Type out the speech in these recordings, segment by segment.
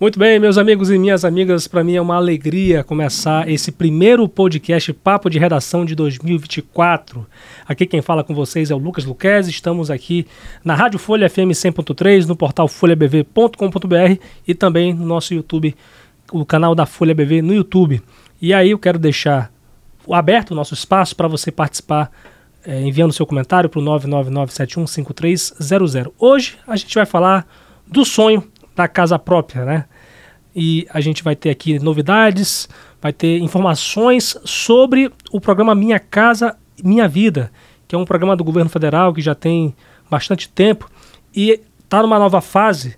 Muito bem, meus amigos e minhas amigas, para mim é uma alegria começar esse primeiro podcast Papo de Redação de 2024. Aqui quem fala com vocês é o Lucas Luquez, estamos aqui na Rádio Folha FM 100.3, no portal folhabv.com.br e também no nosso YouTube, o canal da Folha BV no YouTube. E aí eu quero deixar aberto o nosso espaço para você participar é, enviando seu comentário para o 999715300. Hoje a gente vai falar do sonho da casa própria, né? E a gente vai ter aqui novidades, vai ter informações sobre o programa Minha Casa Minha Vida, que é um programa do governo federal que já tem bastante tempo e está numa nova fase.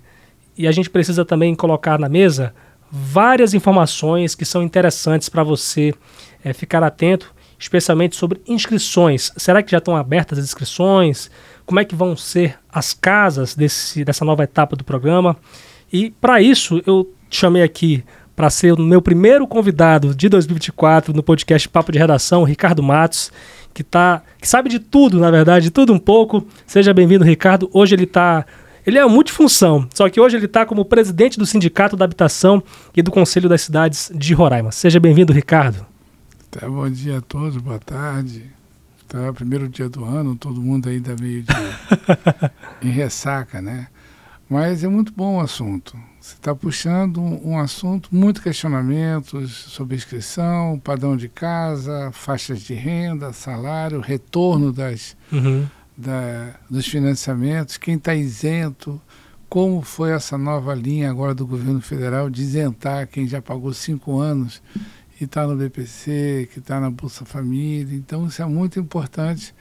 E a gente precisa também colocar na mesa várias informações que são interessantes para você é, ficar atento, especialmente sobre inscrições. Será que já estão abertas as inscrições? Como é que vão ser as casas desse, dessa nova etapa do programa? E para isso eu chamei aqui para ser o meu primeiro convidado de 2024 no podcast Papo de Redação, Ricardo Matos, que tá, que sabe de tudo, na verdade, de tudo um pouco. Seja bem-vindo, Ricardo. Hoje ele está ele é multifunção, só que hoje ele está como presidente do Sindicato da Habitação e do Conselho das Cidades de Roraima. Seja bem-vindo, Ricardo. Tá, bom dia a todos, boa tarde. Tá, primeiro dia do ano, todo mundo ainda meio de em ressaca, né? Mas é muito bom o assunto. Você está puxando um, um, assunto, muito questionamentos sobre inscrição, padrão de casa, faixas de renda, salário, retorno das, uhum da, dos financiamentos, quem está isento, como foi essa nova linha agora do governo federal de isentar quem já pagou cinco anos e está no BPC, que está na Bolsa Família. Então, isso é muito importante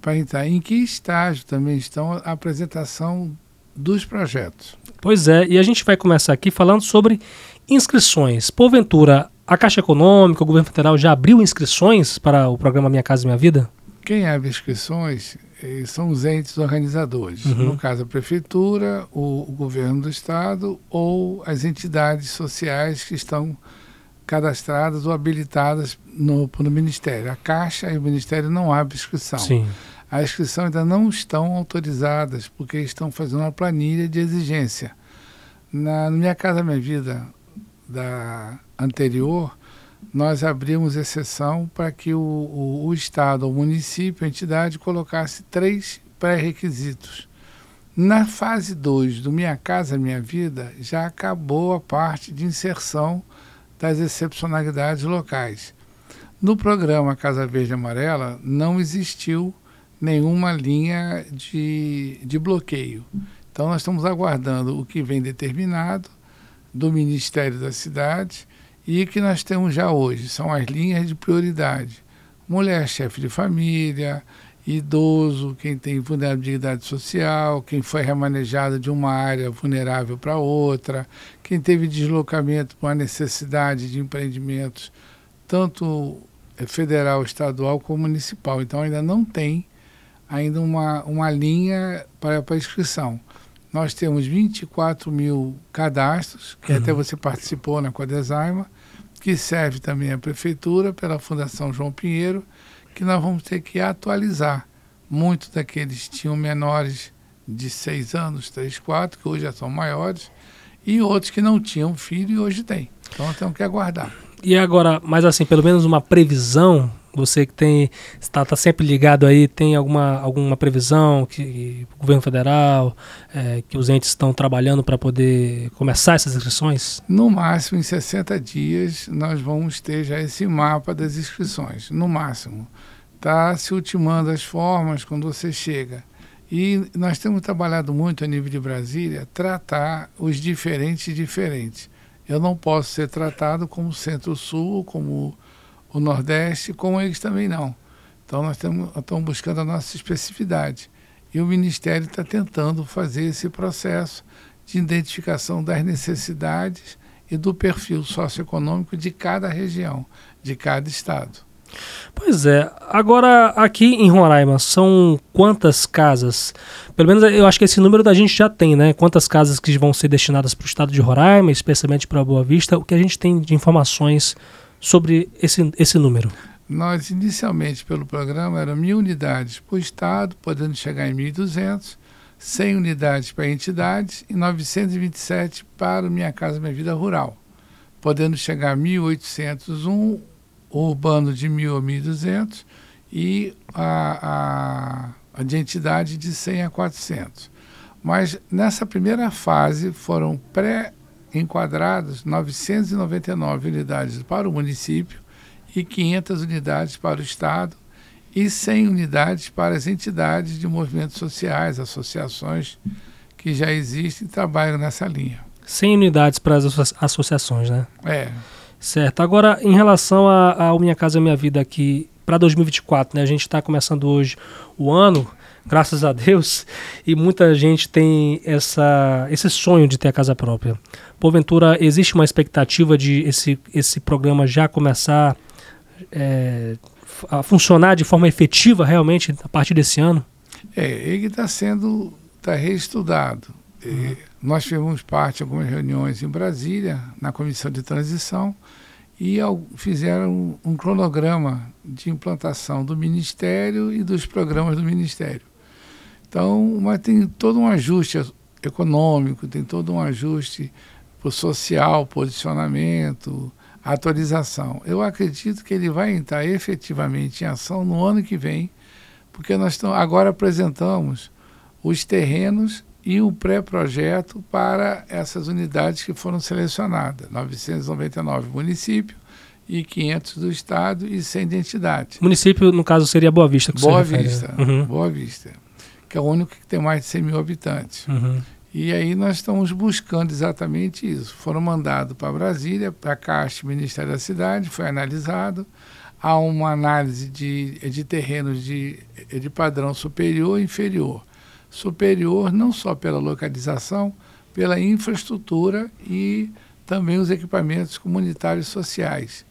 para entrar. Em que estágio também estão a apresentação dos projetos? Pois é, e a gente vai começar aqui falando sobre inscrições. Porventura, a Caixa Econômica, o governo federal já abriu inscrições para o programa Minha Casa Minha Vida? Quem abre inscrições eh, são os entes organizadores. Uhum. No caso, a prefeitura, o, o, governo do estado ou as entidades sociais que estão cadastradas ou habilitadas no, no Ministério. A Caixa e o Ministério não abrem inscrição. Sim. A inscrição ainda não estão autorizadas, porque estão fazendo uma planilha de exigência. Na, na Minha Casa Minha Vida da anterior, nós abrimos exceção para que o, o, o Estado, o município, a entidade colocasse três pré-requisitos. Na fase 2 do Minha Casa Minha Vida, já acabou a parte de inserção das excepcionalidades locais. No programa Casa Verde Amarela, não existiu nenhuma linha de, de bloqueio. Então, nós estamos aguardando o que vem determinado do Ministério da Cidade e que nós temos já hoje são as linhas de prioridade. Mulher chefe de família, idoso, quem tem vulnerabilidade social, quem foi remanejado de uma área vulnerável para outra, quem teve deslocamento por necessidade de empreendimentos, tanto federal, estadual como municipal. Então ainda não tem ainda uma, uma linha para, para inscrição. Nós temos 24 mil cadastros, que uhum. até você participou na Codesaima, que serve também à Prefeitura, pela Fundação João Pinheiro, que nós vamos ter que atualizar. Muitos daqueles tinham menores de 6 anos, 3, 4, que hoje já são maiores, e outros que não tinham filho e hoje têm. Então temos que aguardar. E agora, mas assim, pelo menos uma previsão você que tem está, tá sempre ligado aí, tem alguma, alguma previsão que, que o governo federal, é, que os entes estão trabalhando para poder começar essas inscrições? No máximo, em 60 dias, nós vamos ter já esse mapa das inscrições. No máximo. Está se ultimando as formas quando você chega. E nós temos trabalhado muito a nível de Brasília, tratar os diferentes diferentes. Eu não posso ser tratado como Centro-Sul, como o Nordeste, como eles também não. Então nós estamos, buscando a nossa especificidade. E o Ministério está tentando fazer esse processo de identificação das necessidades e do perfil socioeconômico de cada região, de cada estado. Pois é. Agora, aqui em Roraima, são quantas casas? Pelo menos eu acho que esse número da gente já tem, né? Quantas casas que vão ser destinadas para o estado de Roraima, especialmente para Boa Vista? O que a gente tem de informações sobre esse, esse número? Nós, inicialmente, pelo programa, eram mil unidades por estado, podendo chegar em 1.200. 100 unidades para entidades e 927 para Minha Casa Minha Vida Rural, podendo chegar a 1.801, o urbano de 1.000 a 1.200 e a, a, a de entidade de 100 a 400. Mas nessa primeira fase foram pré-enquadrados 999 unidades para o município e 500 unidades para o Estado e 100 unidades para as entidades de movimentos sociais, associações que já existem e trabalham nessa linha. 100 unidades para as associações, né? É. Certo. Agora, em relação ao Minha Casa Minha Vida aqui para 2024, né? A gente está começando hoje o ano, graças a Deus, e muita gente tem essa, esse sonho de ter a casa própria. Porventura, existe uma expectativa de esse, esse programa já começar é, a funcionar de forma efetiva realmente a partir desse ano? É, ele está sendo tá reestudado. Uhum. Nós fizemos parte de algumas reuniões em Brasília, na comissão de transição, e fizeram um cronograma de implantação do Ministério e dos programas do Ministério. Então, mas tem todo um ajuste econômico, tem todo um ajuste social, posicionamento, atualização. Eu acredito que ele vai entrar efetivamente em ação no ano que vem, porque nós estamos, agora apresentamos os terrenos e o pré-projeto para essas unidades que foram selecionadas, 999 municípios e 500 do estado e 100 de entidade. Município, no caso, seria Boa Vista. Que Boa Vista, uhum. Boa Vista, que é o único que tem mais de 100 mil habitantes. Uhum. E aí nós estamos buscando exatamente isso. Foram mandados para Brasília, para a Caixa, Ministério da Cidade, foi analisado. Há uma análise de, de terrenos de, de padrão superior e inferior. Superior não só pela localização, pela infraestrutura e também os equipamentos comunitários sociais.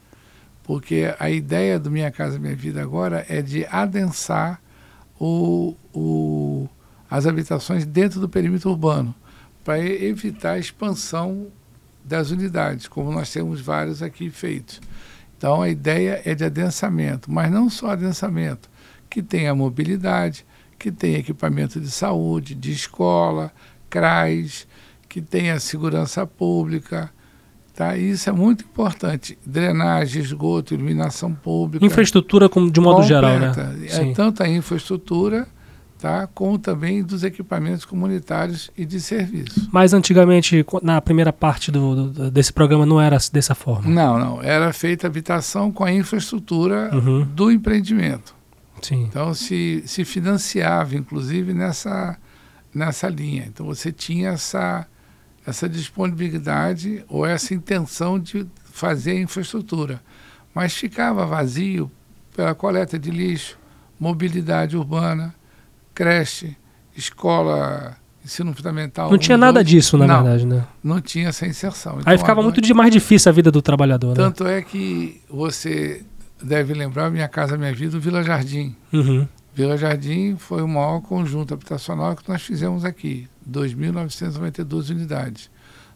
Porque a ideia do Minha Casa Minha Vida agora é de adensar o, o as habitações dentro do perímetro urbano, para evitar a expansão das unidades, como nós temos vários aqui feitos. Então a ideia é de adensamento, mas não só adensamento, que tenha mobilidade, que tenha equipamento de saúde, de escola, CRAS, que tenha segurança pública. Tá? Isso é muito importante. Drenagem, esgoto, iluminação pública. Infraestrutura de modo completa. geral, né? É, tanto a infraestrutura tá? como também dos equipamentos comunitários e de serviço. Mas antigamente, na primeira parte do, do, desse programa, não era dessa forma? Não, não. Era feita habitação com a infraestrutura uhum. do empreendimento. Sim. Então, se, se financiava, inclusive, nessa, nessa linha. Então, você tinha essa, essa disponibilidade ou essa intenção de fazer a infraestrutura. Mas ficava vazio pela coleta de lixo, mobilidade urbana, creche, escola, ensino fundamental. Não tinha nada disso, na não, verdade, né? Não tinha essa inserção. Então, Aí ficava agora, muito mais difícil a vida do trabalhador, né? Tanto é que você deve lembrar Minha Casa Minha Vida, o Vila Jardim. Uhum. Vila Jardim foi o maior conjunto habitacional que nós fizemos aqui, 2.992 unidades.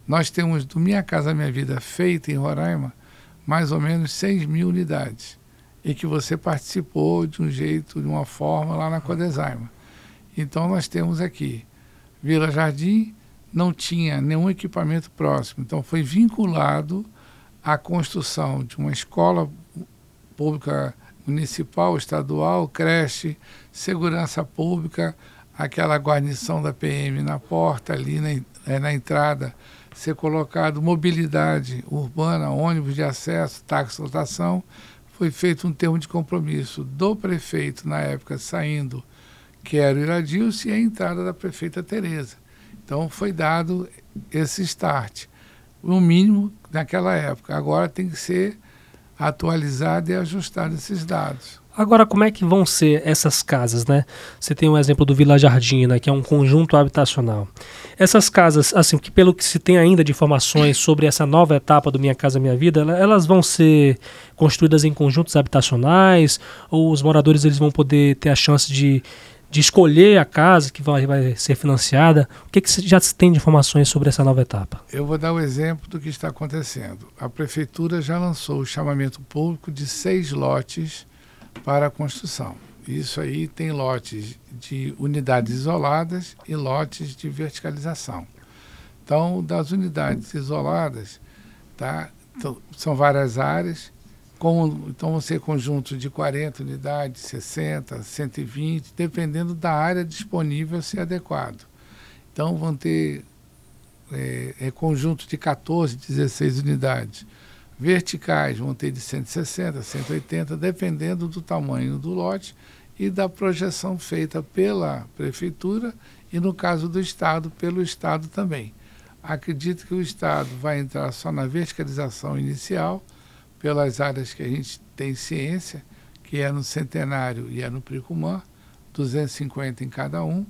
Nós temos do Minha Casa Minha Vida feita em Roraima mais ou menos 6 mil unidades e que você participou de um jeito, de uma forma lá na Codesaima. Então nós temos aqui Vila Jardim não tinha nenhum equipamento próximo, então foi vinculado à construção de uma escola pública municipal, estadual, creche, segurança pública, aquela guarnição da PM na porta ali na, é, na entrada, ser colocado mobilidade urbana, ônibus de acesso, táxi lotação, foi feito um termo de compromisso do prefeito na época saindo que era o Iradilson, e a entrada da prefeita Tereza. Então foi dado esse start, o mínimo naquela época. Agora tem que ser atualizado e ajustado esses dados. Agora, como é que vão ser essas casas, né? Você tem um exemplo do Vila Jardim, né, que é um conjunto habitacional. Essas casas, assim, que pelo que se tem ainda de informações sobre essa nova etapa do Minha Casa Minha Vida, elas vão ser construídas em conjuntos habitacionais ou os moradores eles vão poder ter a chance de de escolher a casa que vai, vai ser financiada. O que, que já tem de informações sobre essa nova etapa? Eu vou dar o um exemplo do que está acontecendo. A prefeitura já lançou o chamamento público de seis lotes para a construção. Isso aí tem lotes de unidades isoladas e lotes de verticalização. Então, das unidades isoladas, tá? Então, são várias áreas, com, então vão ser conjuntos de 40 unidades, 60, 120, dependendo da área disponível ser adequado. Então vão ter é, é, conjunto de 14, 16 unidades. Verticais vão ter de 160, 180, dependendo do tamanho do lote e da projeção feita pela prefeitura e, no caso do Estado, pelo Estado também. Acredito que o Estado vai entrar só na verticalização inicial, pelas áreas que a gente tem ciência, que é no Centenário e é no Pricumã, 250 em cada um.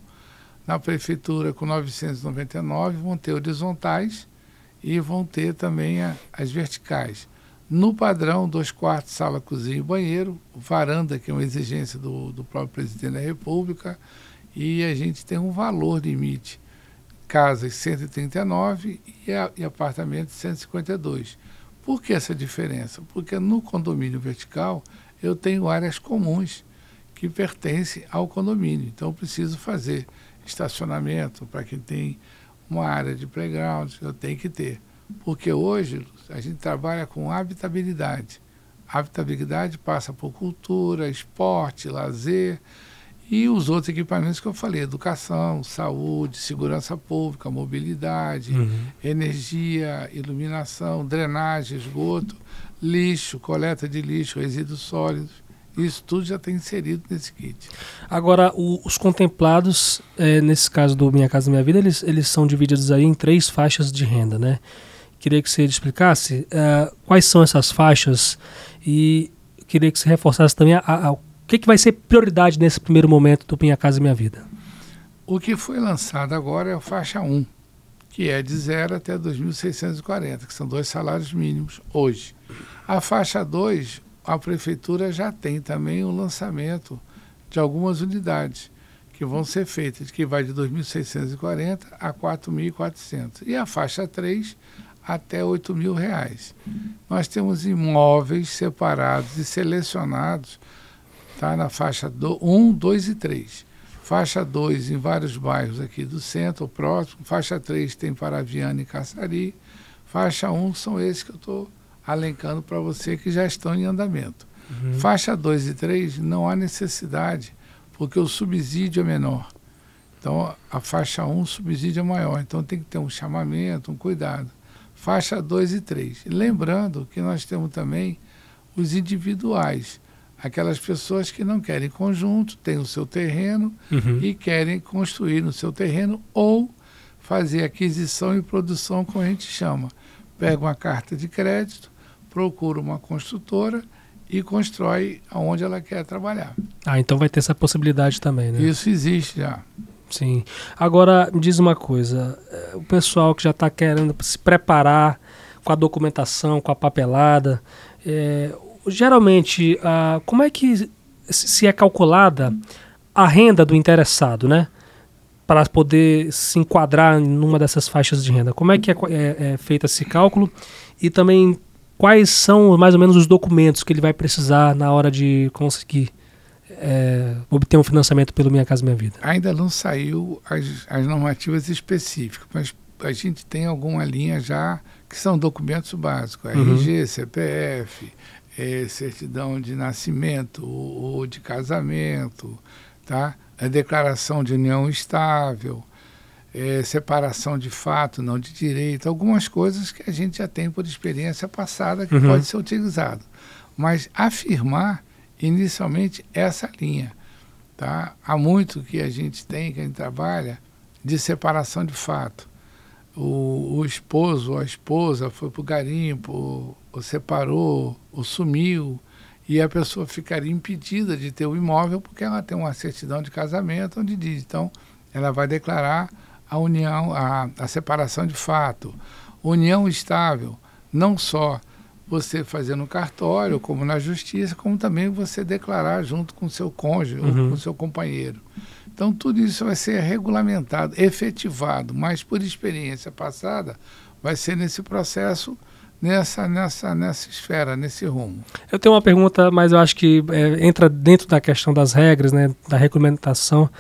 Na Prefeitura, com 999, vão ter horizontais e vão ter também a, as verticais. No padrão, dois quartos, sala, cozinha e banheiro, varanda, que é uma exigência do, do próprio presidente da República, e a gente tem um valor limite casas 139 e, e apartamentos 152. Por que essa diferença? Porque no condomínio vertical eu tenho áreas comuns que pertencem ao condomínio. Então eu preciso fazer estacionamento para quem tem uma área de playground, eu tenho que ter. Porque hoje a gente trabalha com habitabilidade. habitabilidade passa por cultura, esporte, lazer e os outros equipamentos que eu falei, educação, saúde, segurança pública, mobilidade, uhum. energia, iluminação, drenagem, esgoto, lixo, coleta de lixo, resíduos sólidos. Isso tudo já está inserido nesse kit. Agora, o, os contemplados, é, nesse caso do Minha Casa Minha Vida, eles, eles são divididos aí em três faixas de renda, né? Queria que você explicasse uh, quais são essas faixas e queria que você reforçasse também a, a, que, que vai ser prioridade nesse primeiro momento do Minha Casa Minha Vida? O que foi lançado agora é a faixa 1, que é de 0 até 2.640, que são dois salários mínimos hoje. A faixa 2, a prefeitura já tem também o lançamento de algumas unidades que vão ser feitas, que vai de 2.640 a 4.400. E a faixa 3 até 8 mil reais. Nós temos imóveis separados e selecionados Está na faixa 1, 2 e 3. Faixa 2 em vários bairros aqui do centro, próximo. Faixa 3 tem Paraviana e Caçari. Faixa 1 são esses que eu estou alencando para você que já estão em andamento. Uhum. Faixa 2 e 3 não há necessidade, porque o subsídio é menor. Então, a faixa 1, o subsídio é maior. Então, tem que ter um chamamento, um cuidado. Faixa 2 e 3. Lembrando que nós temos também os individuais aquelas pessoas que não querem conjunto, têm o seu terreno uhum. e querem construir no seu terreno ou fazer aquisição e produção, como a gente chama. Pega uma carta de crédito, procura uma construtora e constrói aonde ela quer trabalhar. Ah, então vai ter essa possibilidade também, né? Isso existe já. Sim. Agora, me diz uma coisa: eh, o pessoal que já está querendo se preparar com a documentação, com a papelada, é, geralmente, uh, como é que se é calculada a renda do interessado, né? Para poder se enquadrar numa dessas faixas de renda. Como é que é, é, é feito esse cálculo? E também quais são mais ou menos os documentos que ele vai precisar na hora de conseguir é, obter um financiamento pelo Minha Casa Minha Vida? Ainda não saiu as, as normativas específicas, mas a gente tem alguma linha já que são documentos básicos, RG, uhum. CPF, é, certidão de nascimento ou de casamento, tá? a declaração de união estável, é, separação de fato, não de direito, algumas coisas que a gente já tem por experiência passada que uhum. pode ser utilizado. Mas afirmar inicialmente essa linha. Tá? Há muito que a gente tem, que a gente trabalha, de separação de fato. O, o esposo ou a esposa foi para o garimpo, ou separou, ou sumiu, e a pessoa ficaria impedida de ter o imóvel porque ela tem uma certidão de casamento onde diz, então, ela vai declarar a união, a, a separação de fato. União estável, não só você fazer no cartório, como na justiça, como também você declarar junto com o seu cônjuge uhum. ou com o seu companheiro. Então, tudo isso vai ser regulamentado, efetivado, mas por experiência passada, vai ser nesse processo nessa, nessa, nessa esfera, nesse rumo. Eu tenho uma pergunta, mas eu acho que é, entra dentro da questão das regras, né, da regulamentação,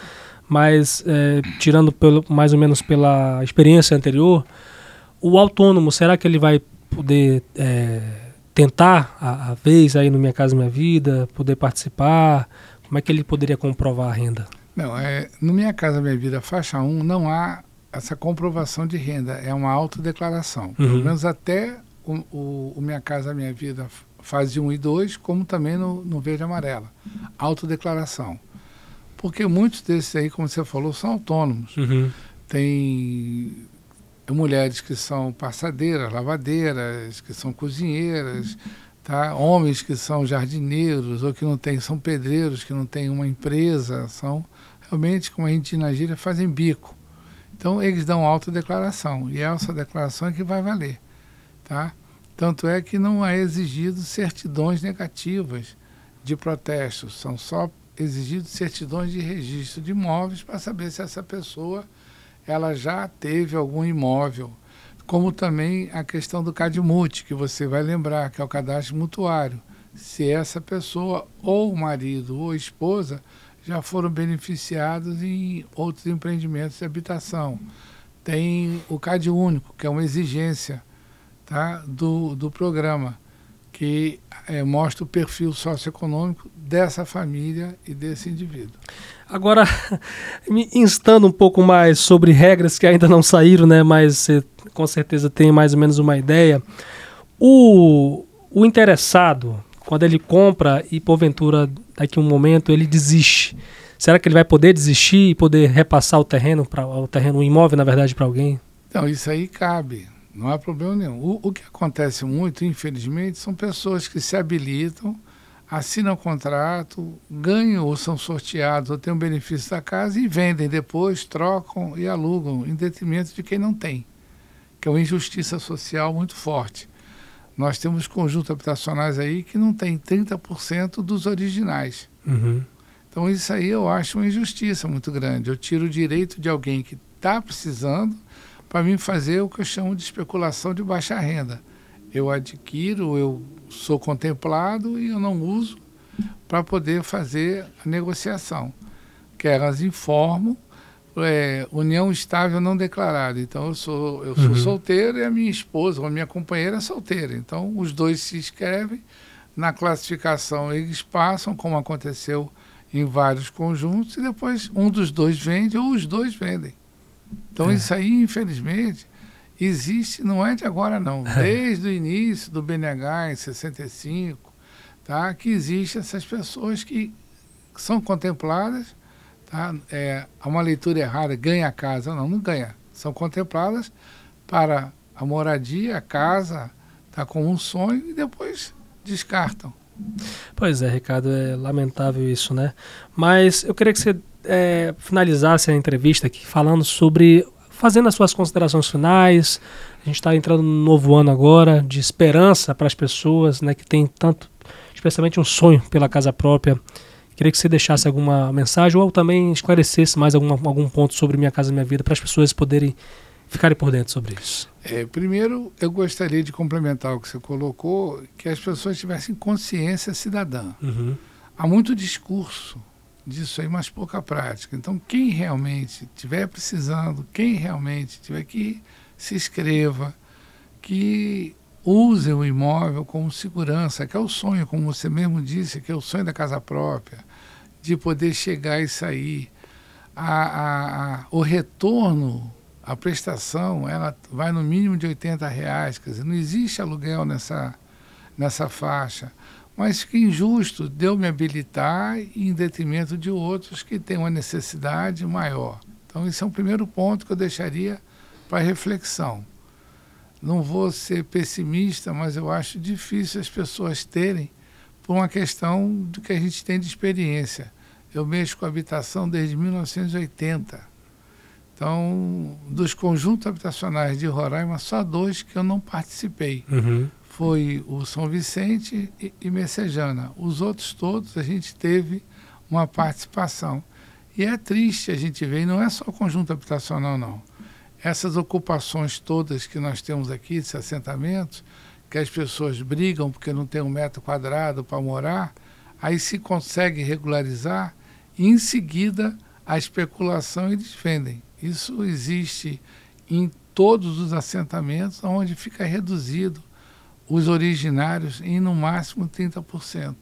mas é, tirando pelo, mais ou menos pela experiência anterior, o autônomo, será que ele vai poder é, tentar a, a, vez aí no Minha Casa Minha Vida, poder participar? Como é que ele poderia comprovar a renda? Não, é, no Minha Casa Minha Vida, faixa 1, não há essa comprovação de renda, é uma autodeclaração. Uhum. Pelo menos até o, o, o, Minha Casa Minha Vida fase 1 e 2, como também no, no Verde Amarela. Autodeclaração. Porque muitos desses aí, como você falou, são autônomos. Uhum. Tem mulheres que são passadeiras, lavadeiras, que são cozinheiras, tá? homens que são jardineiros ou que não têm, são pedreiros, que não têm uma empresa, são realmente, como a gente na gíria, fazem bico. Então eles dão autodeclaração e essa declaração é que vai valer. Tá? Tanto é que não é exigido certidões negativas de protestos, são só exigidos certidões de registro de imóveis para saber se essa pessoa ela já teve algum imóvel. Como também a questão do CADMUT, que você vai lembrar, que é o cadastro mutuário. Se essa pessoa, ou marido ou esposa, já foram beneficiados em outros empreendimentos de habitação. Tem o CAD único, que é uma exigência tá, do, do programa que é, mostra o perfil socioeconômico dessa família e desse indivíduo. Agora, me instando um pouco mais sobre regras que ainda não saíram, né, mas você com certeza tem mais ou menos uma ideia. O, o interessado, quando ele compra e porventura daqui a um momento ele desiste, será que ele vai poder desistir e poder repassar o terreno, para o terreno, o imóvel, na verdade, para alguém? Então, isso aí cabe. Não há problema nenhum. O, o que acontece muito, infelizmente, são pessoas que se habilitam, assinam contrato, ganham ou são sorteados ou têm um benefício da casa e vendem depois, trocam e alugam, em detrimento de quem não tem, que é uma injustiça social muito forte. Nós temos conjuntos habitacionais aí que não tem 30% dos originais. Uhum. Então isso aí eu acho uma injustiça muito grande. Eu tiro o direito de alguém que está precisando para mim fazer o que eu chamo de especulação de baixa renda. Eu adquiro, eu sou contemplado e eu não uso para poder fazer a negociação. Que elas informam é, união estável não declarada. Então eu sou eu sou uhum. solteiro e a minha esposa ou a minha companheira é solteira. Então os dois se inscrevem na classificação eles passam como aconteceu em vários conjuntos e depois um dos dois vende ou os dois vendem. Então é. isso aí, infelizmente, existe, não é de agora não, é. desde o início do BNH em 65, tá? que existem essas pessoas que são contempladas, tá? É, uma leitura errada, ganha a casa, não, não ganha, são contempladas para a moradia, a casa, tá como um sonho e depois descartam. Pois é, Ricardo, é lamentável isso, né? Mas eu queria que você é, finalizasse a entrevista aqui falando sobre, fazendo as suas considerações finais. A gente está entrando no novo ano agora, de esperança para as pessoas, né, que tem tanto, especialmente um sonho pela casa própria. Queria que você deixasse alguma mensagem ou também esclarecesse mais alguma, algum ponto sobre Minha Casa Minha Vida para as pessoas poderem ficarem por dentro sobre isso. É, primeiro, eu gostaria de complementar o que você colocou, que as pessoas tivessem consciência cidadã. Uhum. Há muito discurso disso aí, mas pouca prática. Então, quem realmente estiver precisando, quem realmente tiver que se inscreva, que use o imóvel como segurança, que é o sonho, como você mesmo disse, que é o sonho da casa própria, de poder chegar e sair. A, a, a, o retorno, a prestação, ela vai no mínimo de 80 reais, quer dizer, não existe aluguel nessa, nessa faixa mas que injusto deu me habilitar em detrimento de outros que têm uma necessidade maior. Então, esse é um primeiro ponto que eu deixaria para reflexão. Não vou ser pessimista, mas eu acho difícil as pessoas terem por uma questão do que a gente tem de experiência. Eu mexo com habitação desde 1980. Então, dos conjuntos habitacionais de Roraima, só dois que eu não participei. Uhum foi o São Vicente e, e Messejana. Os outros todos a gente teve uma participação. E é triste a gente ver, e não é só o conjunto habitacional, não. Essas ocupações todas que nós temos aqui, esses assentamentos, que as pessoas brigam porque não tem um metro quadrado para morar, aí se consegue regularizar, e em seguida a especulação eles vendem. Isso existe em todos os assentamentos, onde fica reduzido os originários em no máximo 30%.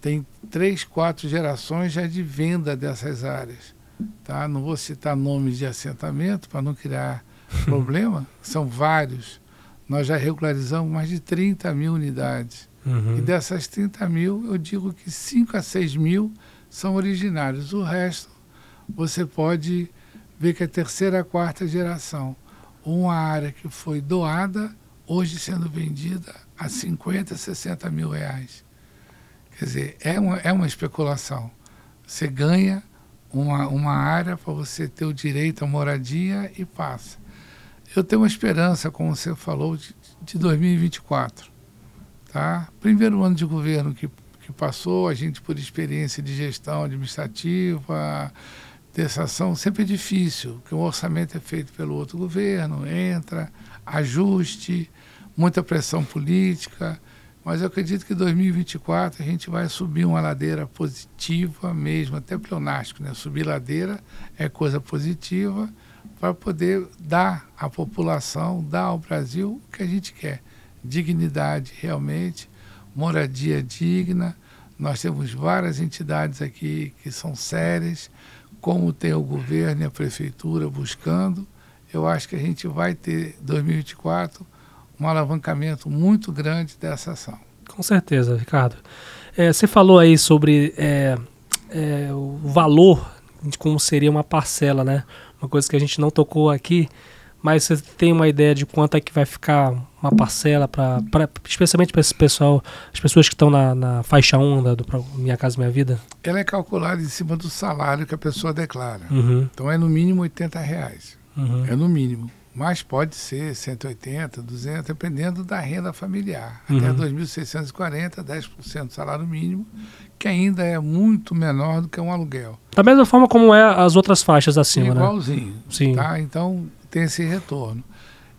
Tem três, quatro gerações já de venda dessas áreas. Tá? Não vou citar nomes de assentamento para não criar problema, são vários. Nós já regularizamos mais de 30 mil unidades. Uhum. E dessas 30 mil, eu digo que 5 a 6 mil são originários. O resto, você pode ver que é terceira, quarta geração. Uma área que foi doada, hoje sendo vendida a 50, 60 mil reais. Quer dizer, é uma, é uma especulação. Você ganha uma, uma área para você ter o direito à moradia e passa. Eu tenho uma esperança, como você falou, de, de 2024. Tá? Primeiro ano de governo que, que passou, a gente, por experiência de gestão administrativa, dessa ação, sempre é difícil, porque o orçamento é feito pelo outro governo, entra, ajuste, muita pressão política. Mas eu acredito que em 2024 a gente vai subir uma ladeira positiva mesmo, até pleonástico, né? Subir ladeira é coisa positiva para poder dar à população, dar ao Brasil o que a gente quer. Dignidade realmente, moradia digna. Nós temos várias entidades aqui que são sérias, como tem o governo e a prefeitura buscando. Eu acho que a gente vai ter 2024 um alavancamento muito grande dessa ação. Com certeza, Ricardo. É, você falou aí sobre é, é, o valor de como seria uma parcela, né? Uma coisa que a gente não tocou aqui, mas você tem uma ideia de quanto é que vai ficar uma parcela para, especialmente para esse pessoal, as pessoas que estão na, na faixa 1 da, do Minha Casa Minha Vida? Ela é calculada em cima do salário que a pessoa declara. Uhum. Então é no mínimo 80 reais. Uhum. É no mínimo mas pode ser 180, 200, dependendo da renda familiar. Uhum. Até 2.640, 10% do salário mínimo, que ainda é muito menor do que um aluguel. Da mesma forma como é as outras faixas acima, né? Igualzinho. Né? Sim. Tá? Então tem esse retorno.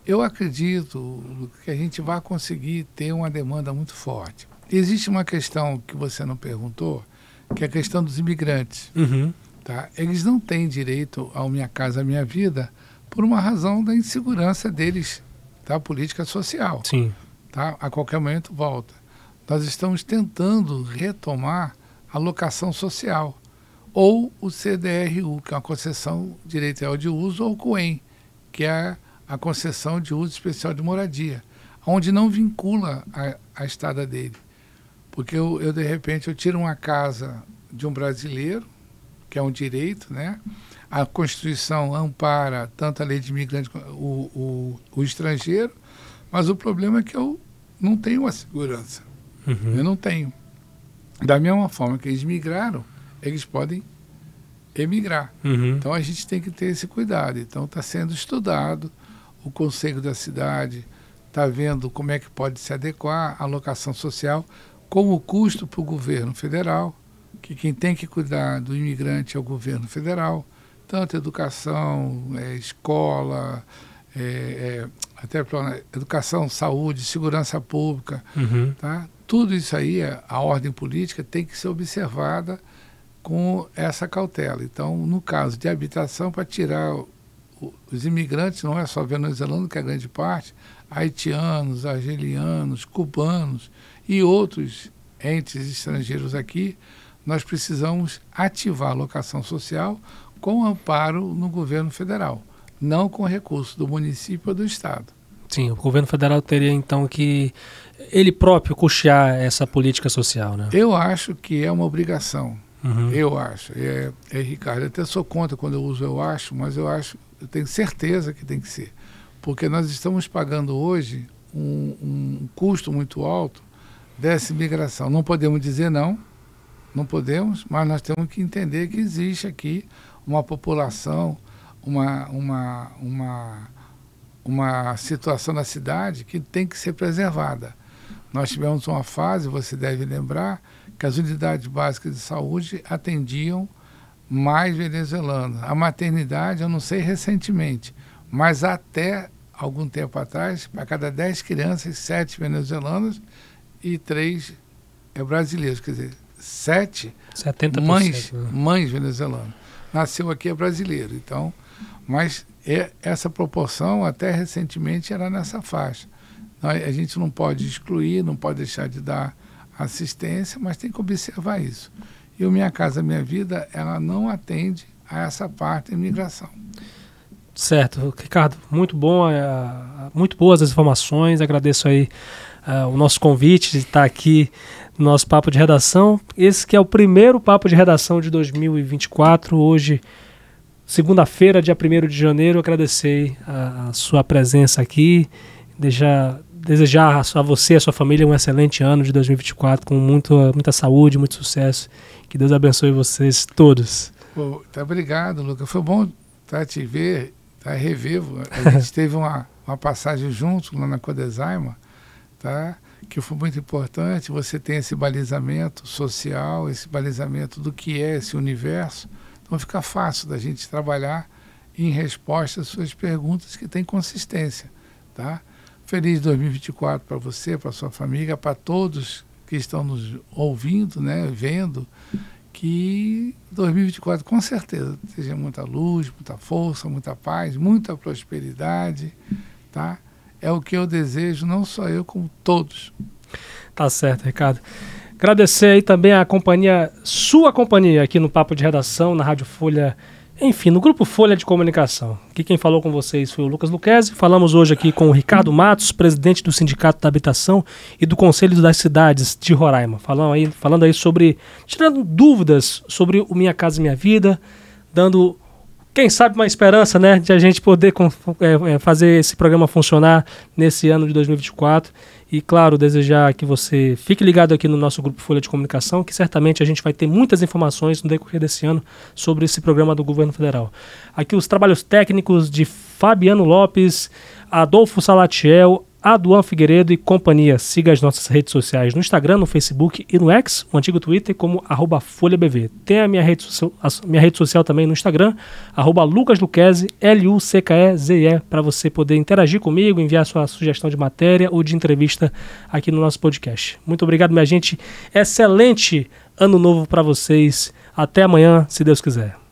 Eu acredito que a gente vai conseguir ter uma demanda muito forte. Existe uma questão que você não perguntou, que é a questão dos imigrantes. Uhum. Tá? Eles não têm direito ao Minha Casa Minha Vida, por uma razão da insegurança deles, da política social. Sim. Tá? A qualquer momento volta. Nós estamos tentando retomar a locação social, ou o CDRU, que é uma concessão direito de uso, ou o COEM, que é a concessão de uso especial de moradia, onde não vincula a, a estada dele. Porque eu, eu, de repente, eu tiro uma casa de um brasileiro, que é um direito, né? a Constituição ampara tanto a lei de imigrante o, o, o estrangeiro, mas o problema é que eu não tenho a segurança. Uhum. Eu não tenho. Da mesma forma que eles migraram, eles podem emigrar. Uhum. Então a gente tem que ter esse cuidado. Então está sendo estudado, o Conselho da Cidade está vendo como é que pode se adequar à locação social, como custo para o governo federal, que quem tem que cuidar do imigrante é o governo federal tanto educação, é, escola, é, é, até educação, saúde, segurança pública, uhum. tá? Tudo isso aí, a ordem política tem que ser observada com essa cautela. Então, no caso de habitação, para tirar os imigrantes, não é só venezuelanos, que é a grande parte, haitianos, argelianos, cubanos e outros entes estrangeiros aqui, nós precisamos ativar a locação social com amparo no governo federal, não com recurso do município ou do estado. Sim, o governo federal teria então que ele próprio custear essa política social, né? Eu acho que é uma obrigação. Uhum. Eu acho. É, é, Ricardo, eu até sou contra quando eu uso eu acho, mas eu acho, eu tenho certeza que tem que ser. Porque nós estamos pagando hoje um, um custo muito alto dessa imigração. Não podemos dizer não, não podemos, mas nós temos que entender que existe aqui uma população, uma, uma, uma, uma situação na cidade que tem que ser preservada. Nós tivemos uma fase, você deve lembrar, que as unidades básicas de saúde atendiam mais venezuelanos. A maternidade, eu não sei recentemente, mas até algum tempo atrás, para cada 10 crianças, 7 venezuelanas e 3 é, brasileiros. Quer dizer, 7 mães, né? mães venezuelanas. Nasceu aqui é brasileiro. Então, mas é, essa proporção até recentemente era nessa faixa. A gente não pode excluir, não pode deixar de dar assistência, mas tem que observar isso. E o Minha Casa Minha Vida, ela não atende a essa parte da imigração. Certo, Ricardo, muito bom, é, muito boas as informações. Agradeço aí uh, o nosso convite de estar aqui nosso papo de redação. Esse que é o primeiro papo de redação de 2024. Hoje, segunda-feira, dia 1 de janeiro, agradecer a, a sua presença aqui. Deixar, desejar a você e a sua família um excelente ano de 2024 com muito, muita saúde, muito sucesso. Que Deus abençoe vocês todos. Pô, tá obrigado, Lucas. Foi bom tá, te ver tá? revivo. A gente teve uma, uma passagem junto lá na Codesaima, tá? Que foi muito importante. Você tem esse balizamento social, esse balizamento do que é esse universo. Então fica fácil da gente trabalhar em resposta às suas perguntas que tem consistência. Tá? Feliz 2024 para você, para sua família, para todos que estão nos ouvindo, né, vendo que 2024 com certeza seja muita luz, muita força, muita paz, muita prosperidade, tá? É o que eu desejo, não só eu, como todos. Tá certo, Ricardo. Agradecer aí também a companhia, sua companhia aqui no Papo de Redação, na Rádio Folha enfim, no Grupo Folha de Comunicação. Aqui quem falou com vocês foi o Lucas Luquezzi. Falamos hoje aqui com o Ricardo Matos, presidente do Sindicato da Habitação e do Conselho das Cidades de Roraima. Falando aí, falando aí sobre. tirando dúvidas sobre o Minha Casa Minha Vida, dando quem sabe uma esperança, né, de a gente poder é, é, fazer esse programa funcionar nesse ano de 2024. E, claro, desejar que você fique ligado aqui no nosso grupo Folha de Comunicação, que certamente a gente vai ter muitas informações no decorrer desse ano sobre esse programa do governo federal. Aqui os trabalhos técnicos de Fabiano Lopes, Adolfo Salatiel, Aduan Figueiredo e companhia. Siga as nossas redes sociais no Instagram, no Facebook e no X, o antigo Twitter, como FolhaBV. Tem a minha rede, social, a minha rede social também no Instagram, arroba LucasLuquezzi, L-U-C-K-E-Z-E, para você poder interagir comigo, enviar sua sugestão de matéria ou de entrevista aqui no nosso podcast. Muito obrigado, minha gente. Excelente ano novo para vocês. Até amanhã, se Deus quiser.